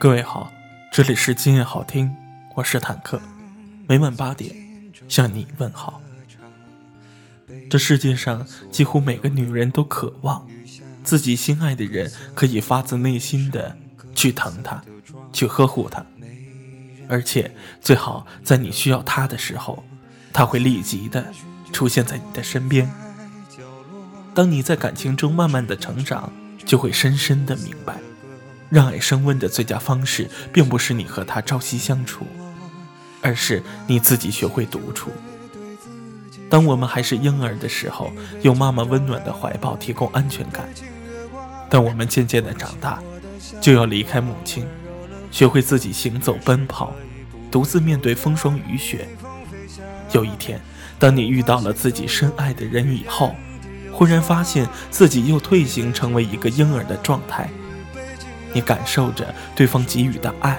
各位好，这里是今夜好听，我是坦克，每晚八点向你问好。这世界上几乎每个女人都渴望自己心爱的人可以发自内心的去疼她，去呵护她，而且最好在你需要他的时候，他会立即的出现在你的身边。当你在感情中慢慢的成长，就会深深的明白。让爱升温的最佳方式，并不是你和他朝夕相处，而是你自己学会独处。当我们还是婴儿的时候，有妈妈温暖的怀抱提供安全感；当我们渐渐的长大，就要离开母亲，学会自己行走奔跑，独自面对风霜雨雪。有一天，当你遇到了自己深爱的人以后，忽然发现自己又退行成为一个婴儿的状态。你感受着对方给予的爱，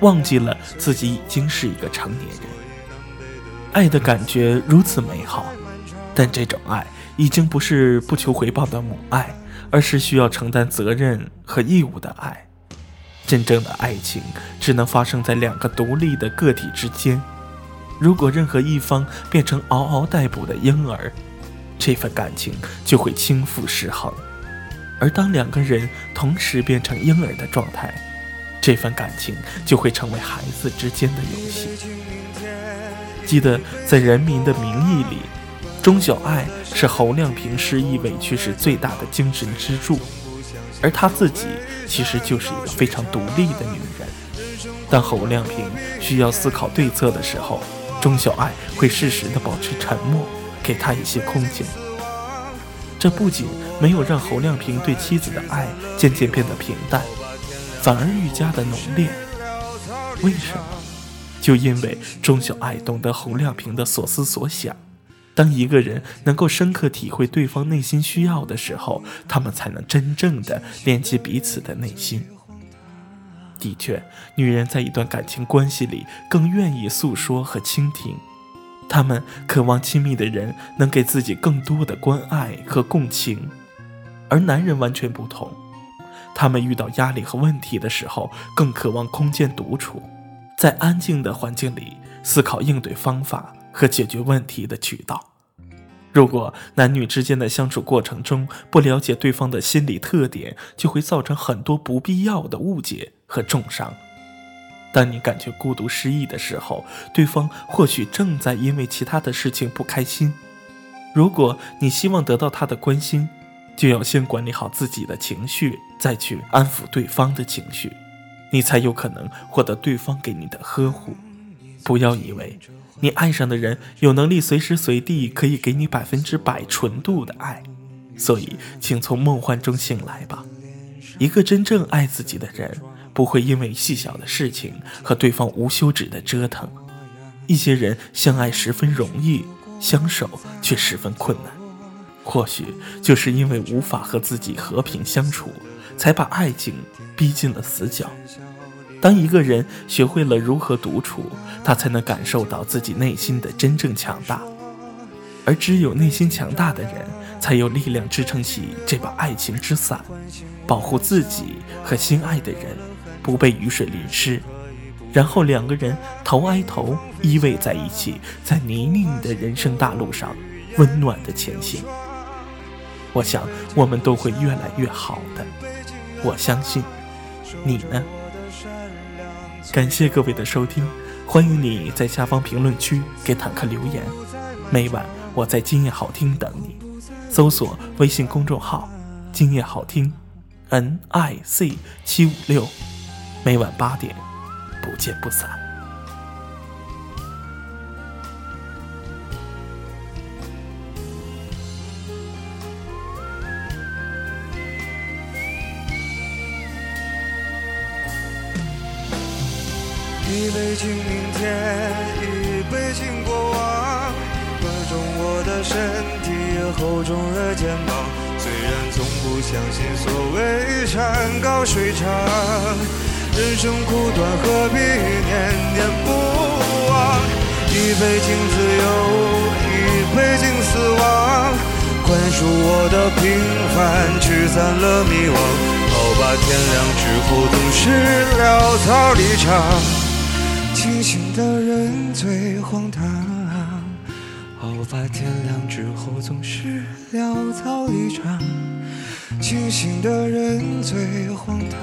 忘记了自己已经是一个成年人。爱的感觉如此美好，但这种爱已经不是不求回报的母爱，而是需要承担责任和义务的爱。真正的爱情只能发生在两个独立的个体之间。如果任何一方变成嗷嗷待哺的婴儿，这份感情就会倾覆失衡。而当两个人同时变成婴儿的状态，这份感情就会成为孩子之间的游戏。记得在《人民的名义》里，钟小爱是侯亮平失意委屈时最大的精神支柱，而她自己其实就是一个非常独立的女人。当侯亮平需要思考对策的时候，钟小爱会适时的保持沉默，给他一些空间。这不仅没有让侯亮平对妻子的爱渐渐变得平淡，反而愈加的浓烈。为什么？就因为钟小爱懂得侯亮平的所思所想。当一个人能够深刻体会对方内心需要的时候，他们才能真正的连接彼此的内心。的确，女人在一段感情关系里更愿意诉说和倾听。他们渴望亲密的人能给自己更多的关爱和共情，而男人完全不同。他们遇到压力和问题的时候，更渴望空间独处，在安静的环境里思考应对方法和解决问题的渠道。如果男女之间的相处过程中不了解对方的心理特点，就会造成很多不必要的误解和重伤。当你感觉孤独失意的时候，对方或许正在因为其他的事情不开心。如果你希望得到他的关心，就要先管理好自己的情绪，再去安抚对方的情绪，你才有可能获得对方给你的呵护。不要以为你爱上的人有能力随时随地可以给你百分之百纯度的爱，所以请从梦幻中醒来吧。一个真正爱自己的人。不会因为细小的事情和对方无休止的折腾。一些人相爱十分容易，相守却十分困难。或许就是因为无法和自己和平相处，才把爱情逼进了死角。当一个人学会了如何独处，他才能感受到自己内心的真正强大。而只有内心强大的人，才有力量支撑起这把爱情之伞，保护自己和心爱的人。不被雨水淋湿，然后两个人头挨头依偎在一起，在泥泞的人生大路上温暖的前行。我想我们都会越来越好的，我相信。你呢？感谢各位的收听，欢迎你在下方评论区给坦克留言。每晚我在今夜好听等你，搜索微信公众号“今夜好听 ”，N I C 七五六。每晚八点，不见不散。一杯敬明天，一杯敬过往。喝重我的身体，厚重的肩膀。虽然从不相信所谓山高水长。人生苦短，何必念念不忘？一杯敬自由，一杯敬死亡。宽恕我的平凡，驱散了迷惘。好吧天亮之后总是潦草离场，清醒的人最荒唐。好吧天亮之后总是潦草离场，清醒的人最荒唐。